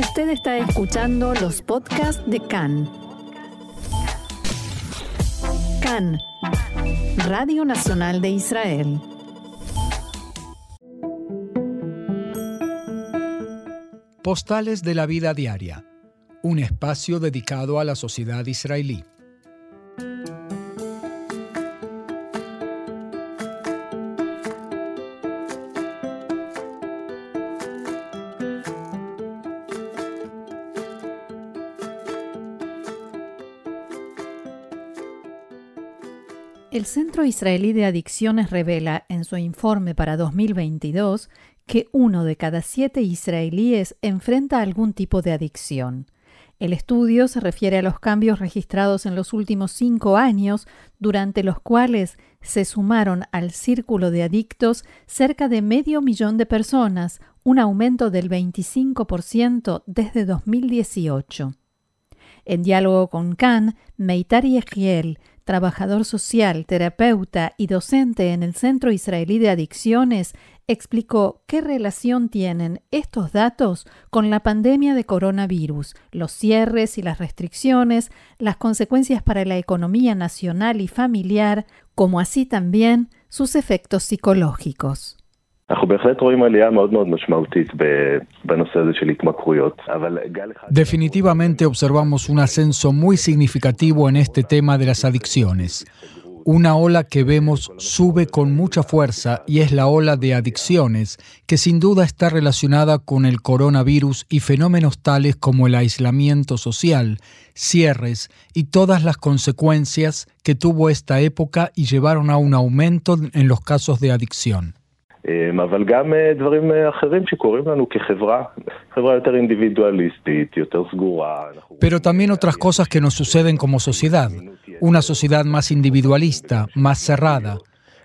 Usted está escuchando los podcasts de CAN. CAN, Radio Nacional de Israel. Postales de la vida diaria, un espacio dedicado a la sociedad israelí. El Centro Israelí de Adicciones revela en su informe para 2022 que uno de cada siete israelíes enfrenta algún tipo de adicción. El estudio se refiere a los cambios registrados en los últimos cinco años, durante los cuales se sumaron al círculo de adictos cerca de medio millón de personas, un aumento del 25% desde 2018. En diálogo con Khan, Meitar Yehiel, trabajador social, terapeuta y docente en el Centro Israelí de Adicciones, explicó qué relación tienen estos datos con la pandemia de coronavirus, los cierres y las restricciones, las consecuencias para la economía nacional y familiar, como así también sus efectos psicológicos. Definitivamente observamos un ascenso muy significativo en este tema de las adicciones. Una ola que vemos sube con mucha fuerza y es la ola de adicciones, que sin duda está relacionada con el coronavirus y fenómenos tales como el aislamiento social, cierres y todas las consecuencias que tuvo esta época y llevaron a un aumento en los casos de adicción. Pero también otras cosas que nos suceden como sociedad, una sociedad más individualista, más cerrada.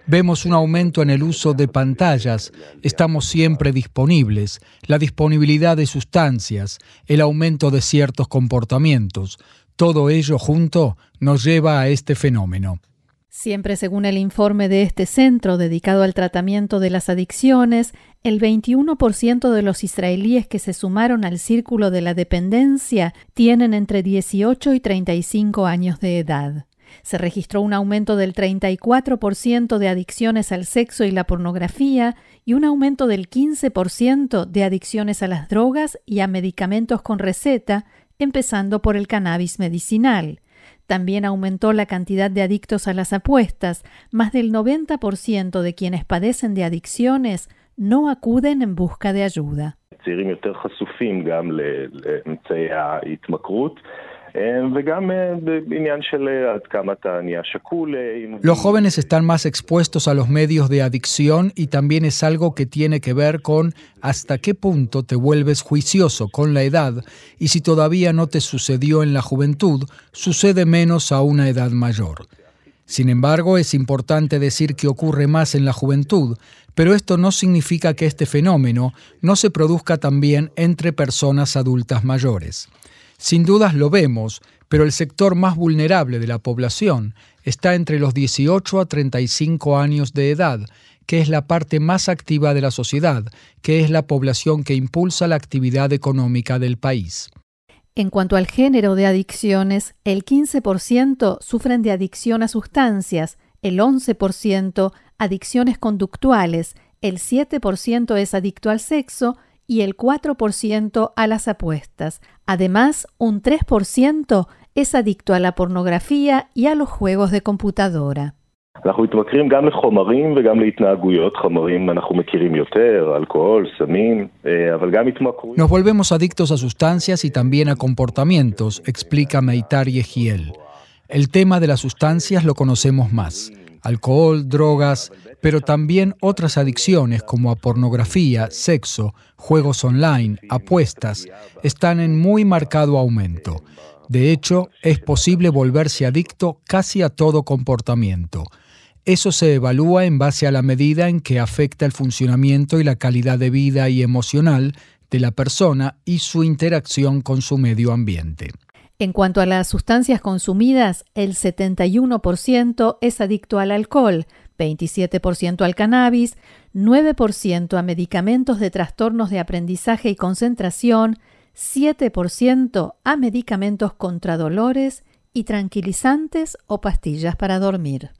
Vemos un aumento en el uso de pantallas, estamos siempre disponibles, la disponibilidad de sustancias, el aumento de ciertos comportamientos. Todo ello junto nos lleva a este fenómeno. Siempre según el informe de este centro dedicado al tratamiento de las adicciones, el 21% de los israelíes que se sumaron al círculo de la dependencia tienen entre 18 y 35 años de edad. Se registró un aumento del 34% de adicciones al sexo y la pornografía y un aumento del 15% de adicciones a las drogas y a medicamentos con receta, empezando por el cannabis medicinal. También aumentó la cantidad de adictos a las apuestas. Más del 90% de quienes padecen de adicciones no acuden en busca de ayuda. Los jóvenes están más expuestos a los medios de adicción y también es algo que tiene que ver con hasta qué punto te vuelves juicioso con la edad y si todavía no te sucedió en la juventud, sucede menos a una edad mayor. Sin embargo, es importante decir que ocurre más en la juventud, pero esto no significa que este fenómeno no se produzca también entre personas adultas mayores. Sin dudas lo vemos, pero el sector más vulnerable de la población está entre los 18 a 35 años de edad, que es la parte más activa de la sociedad, que es la población que impulsa la actividad económica del país. En cuanto al género de adicciones, el 15% sufren de adicción a sustancias, el 11% adicciones conductuales, el 7% es adicto al sexo y el 4% a las apuestas. Además, un 3% es adicto a la pornografía y a los juegos de computadora. Nos volvemos adictos a sustancias y también a comportamientos, explica Meitar Yehiel. El tema de las sustancias lo conocemos más alcohol, drogas, pero también otras adicciones como a pornografía, sexo, juegos online, apuestas, están en muy marcado aumento. De hecho, es posible volverse adicto casi a todo comportamiento. Eso se evalúa en base a la medida en que afecta el funcionamiento y la calidad de vida y emocional de la persona y su interacción con su medio ambiente. En cuanto a las sustancias consumidas, el 71% es adicto al alcohol, 27% al cannabis, 9% a medicamentos de trastornos de aprendizaje y concentración, 7% a medicamentos contra dolores y tranquilizantes o pastillas para dormir.